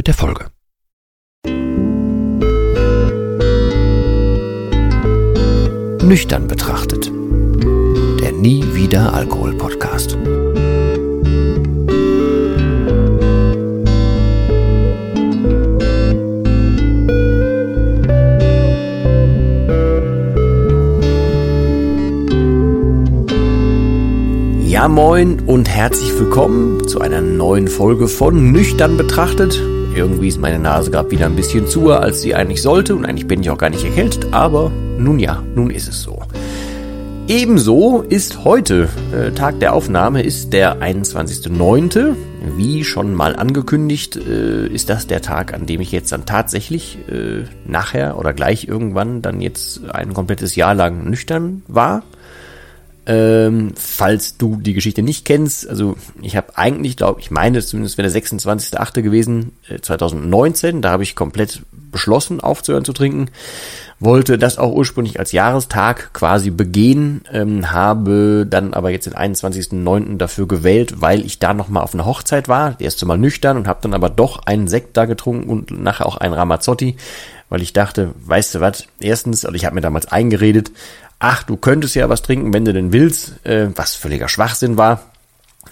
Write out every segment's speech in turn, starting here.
mit der Folge. Nüchtern betrachtet. Der Nie wieder Alkohol Podcast. Ja moin und herzlich willkommen zu einer neuen Folge von Nüchtern betrachtet. Irgendwie ist meine Nase gerade wieder ein bisschen zu, als sie eigentlich sollte und eigentlich bin ich auch gar nicht erkältet, aber nun ja, nun ist es so. Ebenso ist heute, äh, Tag der Aufnahme, ist der 21.09. Wie schon mal angekündigt, äh, ist das der Tag, an dem ich jetzt dann tatsächlich äh, nachher oder gleich irgendwann dann jetzt ein komplettes Jahr lang nüchtern war. Ähm, falls du die Geschichte nicht kennst, also ich habe eigentlich, glaube ich, meine zumindest wäre der 26.8. gewesen, äh, 2019, da habe ich komplett beschlossen aufzuhören zu trinken, wollte das auch ursprünglich als Jahrestag quasi begehen, ähm, habe dann aber jetzt den 21.9. dafür gewählt, weil ich da nochmal auf einer Hochzeit war, das erste Mal nüchtern und habe dann aber doch einen Sekt da getrunken und nachher auch einen Ramazzotti, weil ich dachte, weißt du was, erstens, also ich habe mir damals eingeredet, ach, du könntest ja was trinken, wenn du denn willst, äh, was völliger Schwachsinn war.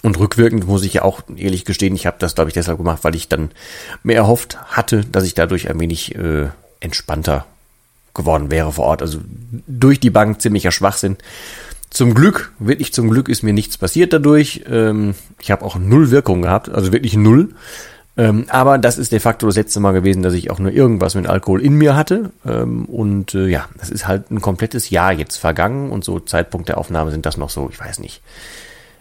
Und rückwirkend muss ich ja auch ehrlich gestehen, ich habe das, glaube ich, deshalb gemacht, weil ich dann mehr erhofft hatte, dass ich dadurch ein wenig äh, entspannter geworden wäre vor Ort. Also durch die Bank ziemlicher Schwachsinn. Zum Glück, wirklich zum Glück ist mir nichts passiert dadurch. Ähm, ich habe auch null Wirkung gehabt, also wirklich null. Ähm, aber das ist de facto das letzte Mal gewesen, dass ich auch nur irgendwas mit Alkohol in mir hatte. Ähm, und äh, ja, das ist halt ein komplettes Jahr jetzt vergangen und so Zeitpunkt der Aufnahme sind das noch so, ich weiß nicht,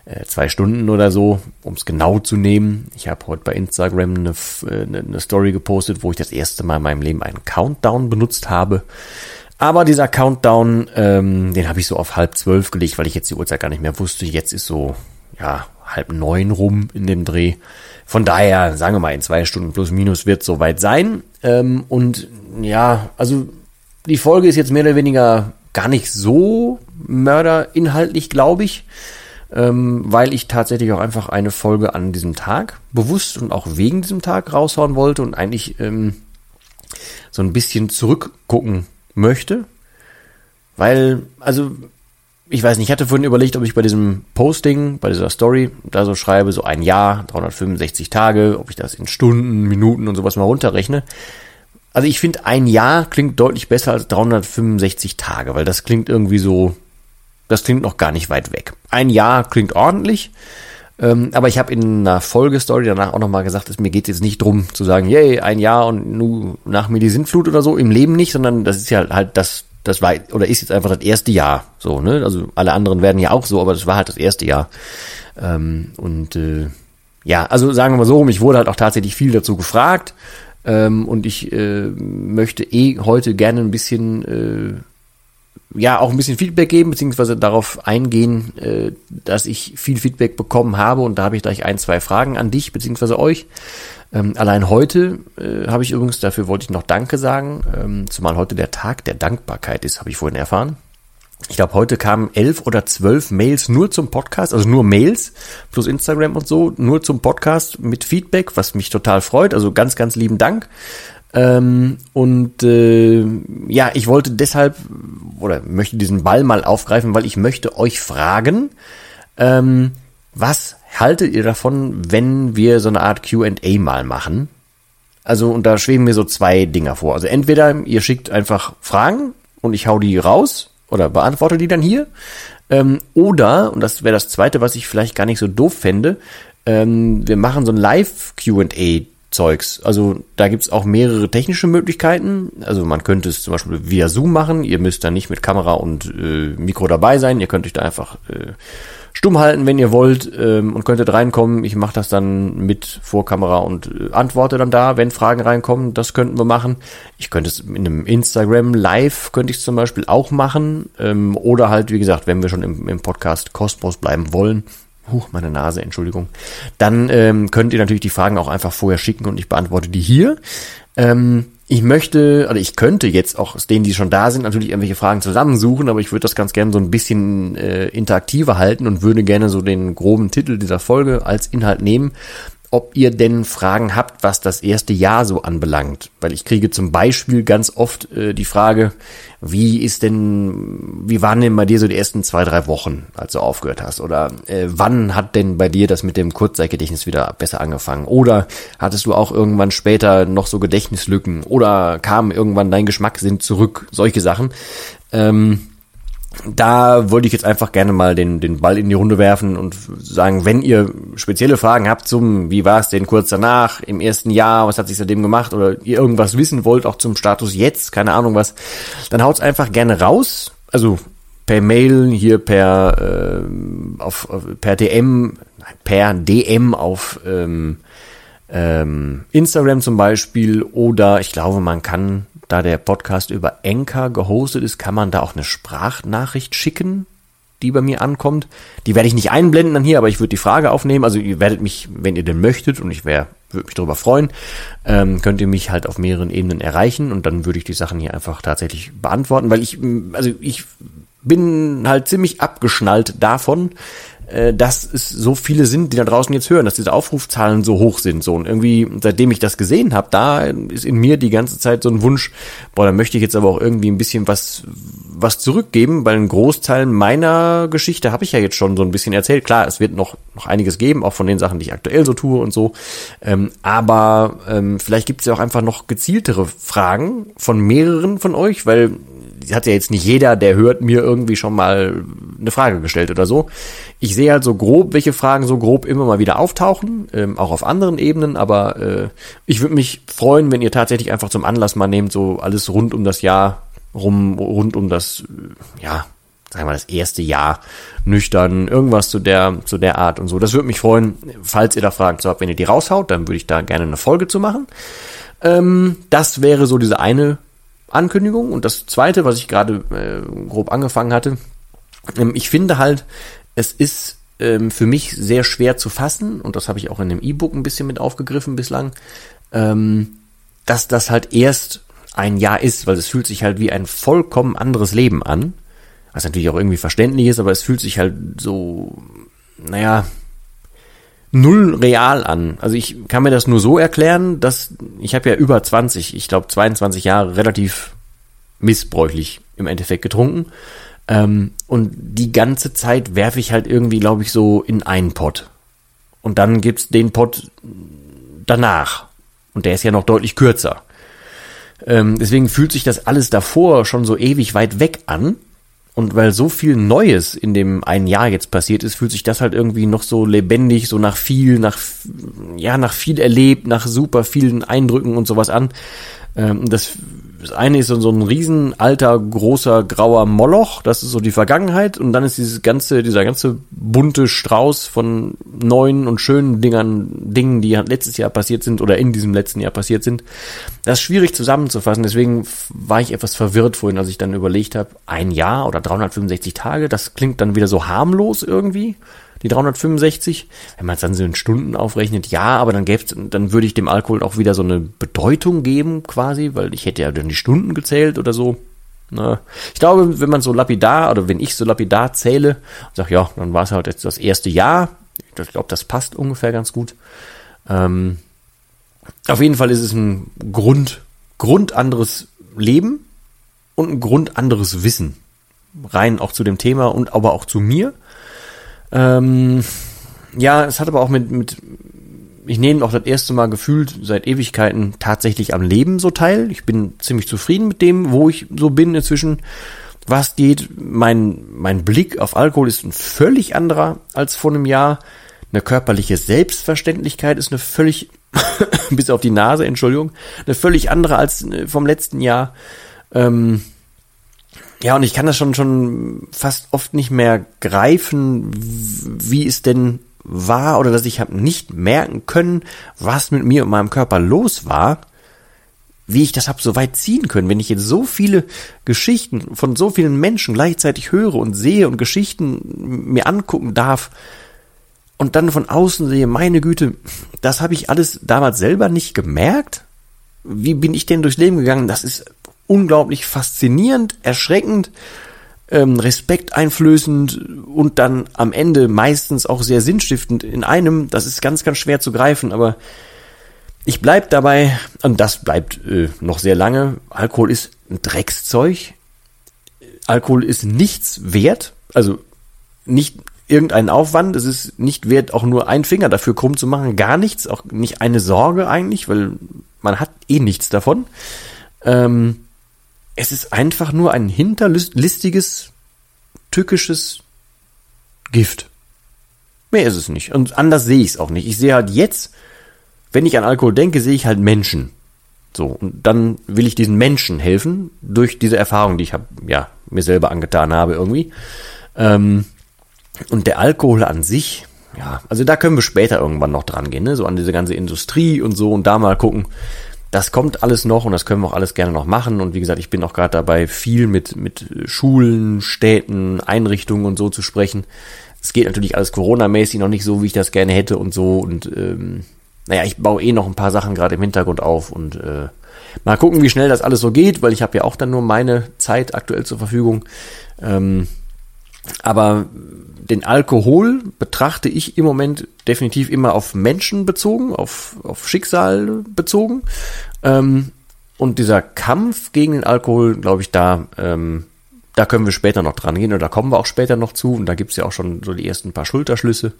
äh, zwei Stunden oder so, um es genau zu nehmen. Ich habe heute bei Instagram eine, eine, eine Story gepostet, wo ich das erste Mal in meinem Leben einen Countdown benutzt habe. Aber dieser Countdown, ähm, den habe ich so auf halb zwölf gelegt, weil ich jetzt die Uhrzeit gar nicht mehr wusste. Jetzt ist so, ja, halb neun rum in dem Dreh. Von daher, sagen wir mal, in zwei Stunden plus minus wird soweit sein. Ähm, und ja, also die Folge ist jetzt mehr oder weniger gar nicht so mörderinhaltlich, glaube ich. Ähm, weil ich tatsächlich auch einfach eine Folge an diesem Tag bewusst und auch wegen diesem Tag raushauen wollte und eigentlich ähm, so ein bisschen zurückgucken möchte. Weil, also ich weiß nicht, ich hatte vorhin überlegt, ob ich bei diesem Posting, bei dieser Story, da so schreibe, so ein Jahr, 365 Tage, ob ich das in Stunden, Minuten und sowas mal runterrechne. Also ich finde, ein Jahr klingt deutlich besser als 365 Tage, weil das klingt irgendwie so, das klingt noch gar nicht weit weg. Ein Jahr klingt ordentlich, ähm, aber ich habe in einer Folgestory danach auch nochmal gesagt, dass mir geht jetzt nicht drum zu sagen, yay, ein Jahr und nu nach mir die Sintflut oder so, im Leben nicht, sondern das ist ja halt das das war oder ist jetzt einfach das erste Jahr so, ne? Also alle anderen werden ja auch so, aber das war halt das erste Jahr. Ähm, und äh, ja, also sagen wir mal so, mich wurde halt auch tatsächlich viel dazu gefragt. Ähm, und ich äh, möchte eh heute gerne ein bisschen äh, ja auch ein bisschen Feedback geben, beziehungsweise darauf eingehen, äh, dass ich viel Feedback bekommen habe und da habe ich gleich ein, zwei Fragen an dich, beziehungsweise euch. Ähm, allein heute äh, habe ich übrigens, dafür wollte ich noch Danke sagen, ähm, zumal heute der Tag der Dankbarkeit ist, habe ich vorhin erfahren. Ich glaube, heute kamen elf oder zwölf Mails nur zum Podcast, also nur Mails plus Instagram und so, nur zum Podcast mit Feedback, was mich total freut. Also ganz, ganz lieben Dank. Ähm, und äh, ja, ich wollte deshalb oder möchte diesen Ball mal aufgreifen, weil ich möchte euch fragen, ähm, was haltet ihr davon, wenn wir so eine Art QA mal machen? Also, und da schweben mir so zwei Dinger vor. Also entweder ihr schickt einfach Fragen und ich hau die raus oder beantworte die dann hier. Ähm, oder, und das wäre das zweite, was ich vielleicht gar nicht so doof fände, ähm, wir machen so ein Live-QA Zeugs. Also da gibt's auch mehrere technische Möglichkeiten. Also man könnte es zum Beispiel via Zoom machen. Ihr müsst da nicht mit Kamera und äh, Mikro dabei sein. Ihr könnt euch da einfach äh, stumm halten, wenn ihr wollt ähm, und könntet reinkommen. Ich mache das dann mit Vorkamera und äh, antworte dann da, wenn Fragen reinkommen. Das könnten wir machen. Ich könnte es in einem Instagram Live könnte ich es zum Beispiel auch machen ähm, oder halt wie gesagt, wenn wir schon im, im Podcast Kosmos bleiben wollen. Huch, meine Nase, Entschuldigung. Dann ähm, könnt ihr natürlich die Fragen auch einfach vorher schicken und ich beantworte die hier. Ähm, ich möchte, oder ich könnte jetzt auch aus denen, die schon da sind, natürlich irgendwelche Fragen zusammensuchen, aber ich würde das ganz gerne so ein bisschen äh, interaktiver halten und würde gerne so den groben Titel dieser Folge als Inhalt nehmen ob ihr denn Fragen habt, was das erste Jahr so anbelangt. Weil ich kriege zum Beispiel ganz oft äh, die Frage, wie ist denn, wie waren denn bei dir so die ersten zwei, drei Wochen, als du aufgehört hast? Oder äh, wann hat denn bei dir das mit dem Kurzzeitgedächtnis wieder besser angefangen? Oder hattest du auch irgendwann später noch so Gedächtnislücken? Oder kam irgendwann dein Geschmackssinn zurück? Solche Sachen. Ähm, da wollte ich jetzt einfach gerne mal den, den Ball in die Runde werfen und sagen, wenn ihr spezielle Fragen habt zum, wie war es denn kurz danach, im ersten Jahr, was hat sich seitdem gemacht oder ihr irgendwas wissen wollt, auch zum Status jetzt, keine Ahnung was, dann haut's einfach gerne raus. Also per Mail, hier per, äh, auf, per DM, per DM auf ähm, ähm, Instagram zum Beispiel oder ich glaube, man kann da der Podcast über Enker gehostet ist, kann man da auch eine Sprachnachricht schicken, die bei mir ankommt. Die werde ich nicht einblenden dann hier, aber ich würde die Frage aufnehmen. Also ihr werdet mich, wenn ihr denn möchtet, und ich wäre würde mich darüber freuen, ähm, könnt ihr mich halt auf mehreren Ebenen erreichen und dann würde ich die Sachen hier einfach tatsächlich beantworten, weil ich, also ich bin halt ziemlich abgeschnallt davon, äh, dass es so viele sind, die da draußen jetzt hören, dass diese Aufrufzahlen so hoch sind. So und irgendwie, seitdem ich das gesehen habe, da ist in mir die ganze Zeit so ein Wunsch, boah, da möchte ich jetzt aber auch irgendwie ein bisschen was, was zurückgeben, weil ein Großteil meiner Geschichte habe ich ja jetzt schon so ein bisschen erzählt. Klar, es wird noch, noch einiges geben, auch von den Sachen, die ich aktuell so tue und so. Ähm, aber ähm, vielleicht gibt es ja auch einfach noch gezieltere Fragen von mehreren von euch, weil hat ja jetzt nicht jeder, der hört, mir irgendwie schon mal eine Frage gestellt oder so. Ich sehe halt so grob, welche Fragen so grob immer mal wieder auftauchen, ähm, auch auf anderen Ebenen, aber äh, ich würde mich freuen, wenn ihr tatsächlich einfach zum Anlass mal nehmt, so alles rund um das Jahr rum, rund um das, äh, ja, sagen wir mal, das erste Jahr nüchtern, irgendwas zu der, zu der Art und so. Das würde mich freuen, falls ihr da Fragen zu habt, wenn ihr die raushaut, dann würde ich da gerne eine Folge zu machen. Ähm, das wäre so diese eine Ankündigung. Und das zweite, was ich gerade äh, grob angefangen hatte, ähm, ich finde halt, es ist ähm, für mich sehr schwer zu fassen, und das habe ich auch in dem E-Book ein bisschen mit aufgegriffen bislang, ähm, dass das halt erst ein Jahr ist, weil es fühlt sich halt wie ein vollkommen anderes Leben an. Was natürlich auch irgendwie verständlich ist, aber es fühlt sich halt so, naja, null real an. Also ich kann mir das nur so erklären, dass ich habe ja über 20, ich glaube 22 Jahre relativ missbräuchlich im Endeffekt getrunken. Ähm, und die ganze Zeit werfe ich halt irgendwie, glaube ich, so in einen Pott. Und dann gibt's den Pott danach. Und der ist ja noch deutlich kürzer. Ähm, deswegen fühlt sich das alles davor schon so ewig weit weg an. Und weil so viel Neues in dem einen Jahr jetzt passiert ist, fühlt sich das halt irgendwie noch so lebendig, so nach viel, nach, ja, nach viel erlebt, nach super vielen Eindrücken und sowas an. Ähm, das eine ist so, so ein riesen alter, großer, grauer Moloch, das ist so die Vergangenheit. Und dann ist dieses ganze, dieser ganze bunte Strauß von neuen und schönen Dingern, Dingen, die letztes Jahr passiert sind oder in diesem letzten Jahr passiert sind. Das ist schwierig zusammenzufassen, deswegen war ich etwas verwirrt vorhin, als ich dann überlegt habe, ein Jahr oder 365 Tage, das klingt dann wieder so harmlos irgendwie die 365. Wenn man es dann so in Stunden aufrechnet, ja, aber dann gäb's, dann würde ich dem Alkohol auch wieder so eine Bedeutung geben, quasi, weil ich hätte ja dann die Stunden gezählt oder so. Na, ich glaube, wenn man so lapidar oder wenn ich so lapidar zähle und sage, ja, dann war es halt jetzt das erste Jahr. Ich glaube, das passt ungefähr ganz gut. Ähm, auf jeden Fall ist es ein Grund, Grund anderes Leben und ein Grund anderes Wissen. Rein auch zu dem Thema und aber auch zu mir. Ähm, ja, es hat aber auch mit, mit ich nehme auch das erste Mal gefühlt seit Ewigkeiten tatsächlich am Leben so teil. Ich bin ziemlich zufrieden mit dem, wo ich so bin inzwischen. Was geht, mein, mein Blick auf Alkohol ist ein völlig anderer als vor einem Jahr. Eine körperliche Selbstverständlichkeit ist eine völlig, bis auf die Nase, Entschuldigung, eine völlig andere als äh, vom letzten Jahr. Ähm, ja, und ich kann das schon, schon fast oft nicht mehr greifen, wie es denn war oder dass ich habe nicht merken können, was mit mir und meinem Körper los war, wie ich das hab so weit ziehen können, wenn ich jetzt so viele Geschichten von so vielen Menschen gleichzeitig höre und sehe und Geschichten mir angucken darf und dann von außen sehe, meine Güte, das habe ich alles damals selber nicht gemerkt. Wie bin ich denn durchs Leben gegangen? Das ist unglaublich faszinierend, erschreckend, ähm, respekteinflößend und dann am Ende meistens auch sehr sinnstiftend in einem. Das ist ganz, ganz schwer zu greifen, aber ich bleib dabei, und das bleibt äh, noch sehr lange, Alkohol ist ein Dreckszeug. Alkohol ist nichts wert, also nicht irgendeinen Aufwand, es ist nicht wert, auch nur einen Finger dafür krumm zu machen, gar nichts, auch nicht eine Sorge eigentlich, weil man hat eh nichts davon. Ähm, es ist einfach nur ein hinterlistiges, tückisches Gift. Mehr ist es nicht. Und anders sehe ich es auch nicht. Ich sehe halt jetzt, wenn ich an Alkohol denke, sehe ich halt Menschen. So, und dann will ich diesen Menschen helfen durch diese Erfahrung, die ich hab, ja, mir selber angetan habe irgendwie. Ähm, und der Alkohol an sich, ja, also da können wir später irgendwann noch dran gehen, ne? so an diese ganze Industrie und so und da mal gucken, das kommt alles noch und das können wir auch alles gerne noch machen. Und wie gesagt, ich bin auch gerade dabei, viel mit, mit Schulen, Städten, Einrichtungen und so zu sprechen. Es geht natürlich alles Corona-mäßig noch nicht so, wie ich das gerne hätte und so. Und ähm, naja, ich baue eh noch ein paar Sachen gerade im Hintergrund auf und äh, mal gucken, wie schnell das alles so geht, weil ich habe ja auch dann nur meine Zeit aktuell zur Verfügung. Ähm, aber den Alkohol betrachte ich im Moment definitiv immer auf Menschen bezogen, auf, auf Schicksal bezogen. Ähm, und dieser Kampf gegen den Alkohol, glaube ich, da, ähm, da können wir später noch dran gehen oder da kommen wir auch später noch zu. Und da gibt's ja auch schon so die ersten paar Schulterschlüsse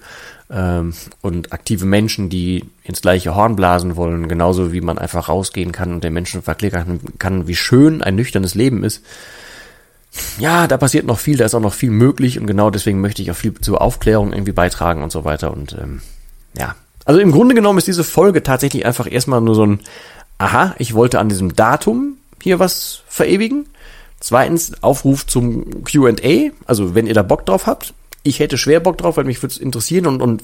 ähm, und aktive Menschen, die ins gleiche Horn blasen wollen, genauso wie man einfach rausgehen kann und den Menschen verklickern kann, wie schön ein nüchternes Leben ist ja, da passiert noch viel, da ist auch noch viel möglich und genau deswegen möchte ich auch viel zur Aufklärung irgendwie beitragen und so weiter und ähm, ja. Also im Grunde genommen ist diese Folge tatsächlich einfach erstmal nur so ein, aha, ich wollte an diesem Datum hier was verewigen. Zweitens Aufruf zum Q&A, also wenn ihr da Bock drauf habt. Ich hätte schwer Bock drauf, weil mich würde es interessieren und, und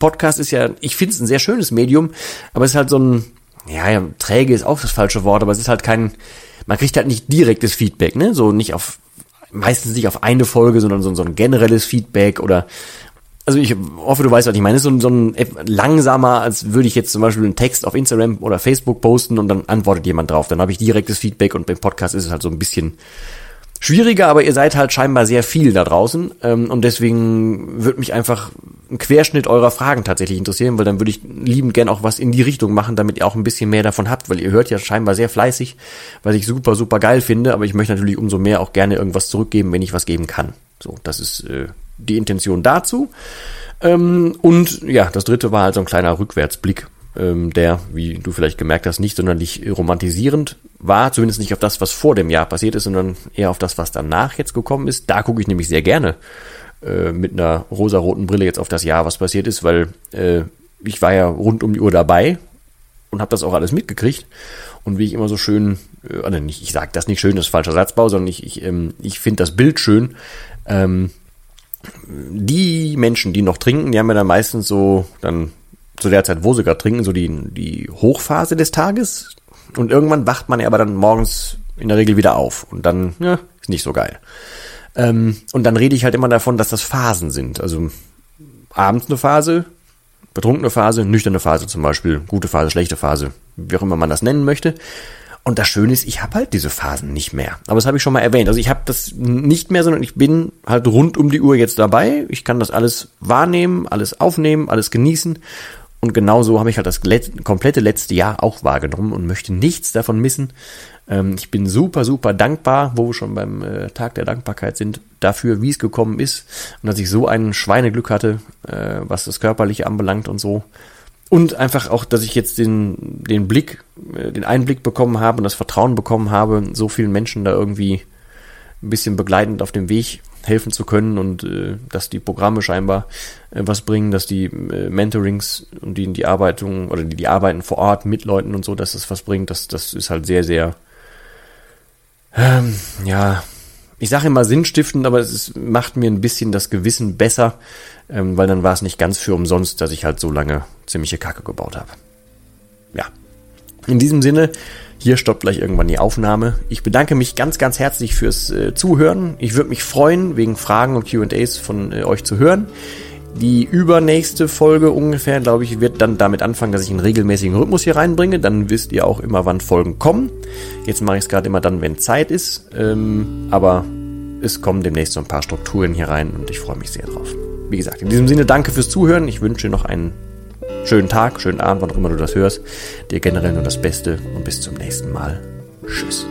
Podcast ist ja, ich finde es ein sehr schönes Medium, aber es ist halt so ein, ja, ja, träge ist auch das falsche Wort, aber es ist halt kein, man kriegt halt nicht direktes Feedback, ne? So nicht auf, meistens nicht auf eine Folge, sondern so, so ein generelles Feedback oder also ich hoffe, du weißt, was ich meine. Es ist so, so ein langsamer, als würde ich jetzt zum Beispiel einen Text auf Instagram oder Facebook posten und dann antwortet jemand drauf. Dann habe ich direktes Feedback und beim Podcast ist es halt so ein bisschen schwieriger, aber ihr seid halt scheinbar sehr viel da draußen ähm, und deswegen würde mich einfach ein Querschnitt eurer Fragen tatsächlich interessieren, weil dann würde ich liebend gern auch was in die Richtung machen, damit ihr auch ein bisschen mehr davon habt, weil ihr hört ja scheinbar sehr fleißig, was ich super, super geil finde, aber ich möchte natürlich umso mehr auch gerne irgendwas zurückgeben, wenn ich was geben kann. So, das ist äh, die Intention dazu. Ähm, und ja, das dritte war halt so ein kleiner Rückwärtsblick ähm, der, wie du vielleicht gemerkt hast, nicht sonderlich romantisierend war, zumindest nicht auf das, was vor dem Jahr passiert ist, sondern eher auf das, was danach jetzt gekommen ist. Da gucke ich nämlich sehr gerne äh, mit einer rosaroten Brille jetzt auf das Jahr, was passiert ist, weil äh, ich war ja rund um die Uhr dabei und habe das auch alles mitgekriegt. Und wie ich immer so schön, äh, also nicht, ich sage das nicht schön, das ist falscher Satzbau, sondern ich, ich, ähm, ich finde das Bild schön. Ähm, die Menschen, die noch trinken, die haben ja dann meistens so dann zu der Zeit, wo sie gerade trinken, so die, die Hochphase des Tages. Und irgendwann wacht man ja aber dann morgens in der Regel wieder auf. Und dann, ja, ist nicht so geil. Ähm, und dann rede ich halt immer davon, dass das Phasen sind. Also abends eine Phase, betrunkene Phase, nüchterne Phase zum Beispiel, gute Phase, schlechte Phase, wie auch immer man das nennen möchte. Und das Schöne ist, ich habe halt diese Phasen nicht mehr. Aber das habe ich schon mal erwähnt. Also ich habe das nicht mehr, sondern ich bin halt rund um die Uhr jetzt dabei. Ich kann das alles wahrnehmen, alles aufnehmen, alles genießen und genauso habe ich halt das komplette letzte Jahr auch wahrgenommen und möchte nichts davon missen. Ähm, ich bin super, super dankbar, wo wir schon beim äh, Tag der Dankbarkeit sind, dafür, wie es gekommen ist und dass ich so ein Schweineglück hatte, äh, was das Körperliche anbelangt und so. Und einfach auch, dass ich jetzt den, den Blick, äh, den Einblick bekommen habe und das Vertrauen bekommen habe, so vielen Menschen da irgendwie ein bisschen begleitend auf dem Weg helfen zu können und äh, dass die Programme scheinbar äh, was bringen, dass die äh, Mentorings und die die Arbeitung oder die die arbeiten vor Ort mit Leuten und so, dass das was bringt, das das ist halt sehr sehr ähm, ja ich sage immer sinnstiftend, aber es ist, macht mir ein bisschen das Gewissen besser, ähm, weil dann war es nicht ganz für umsonst, dass ich halt so lange ziemliche Kacke gebaut habe. Ja. In diesem Sinne, hier stoppt gleich irgendwann die Aufnahme. Ich bedanke mich ganz, ganz herzlich fürs äh, Zuhören. Ich würde mich freuen, wegen Fragen und QAs von äh, euch zu hören. Die übernächste Folge ungefähr, glaube ich, wird dann damit anfangen, dass ich einen regelmäßigen Rhythmus hier reinbringe. Dann wisst ihr auch immer, wann Folgen kommen. Jetzt mache ich es gerade immer dann, wenn Zeit ist. Ähm, aber es kommen demnächst so ein paar Strukturen hier rein und ich freue mich sehr drauf. Wie gesagt, in diesem Sinne danke fürs Zuhören. Ich wünsche noch einen schönen Tag, schönen Abend, wann auch immer du das hörst. Dir generell nur das Beste und bis zum nächsten Mal. Tschüss.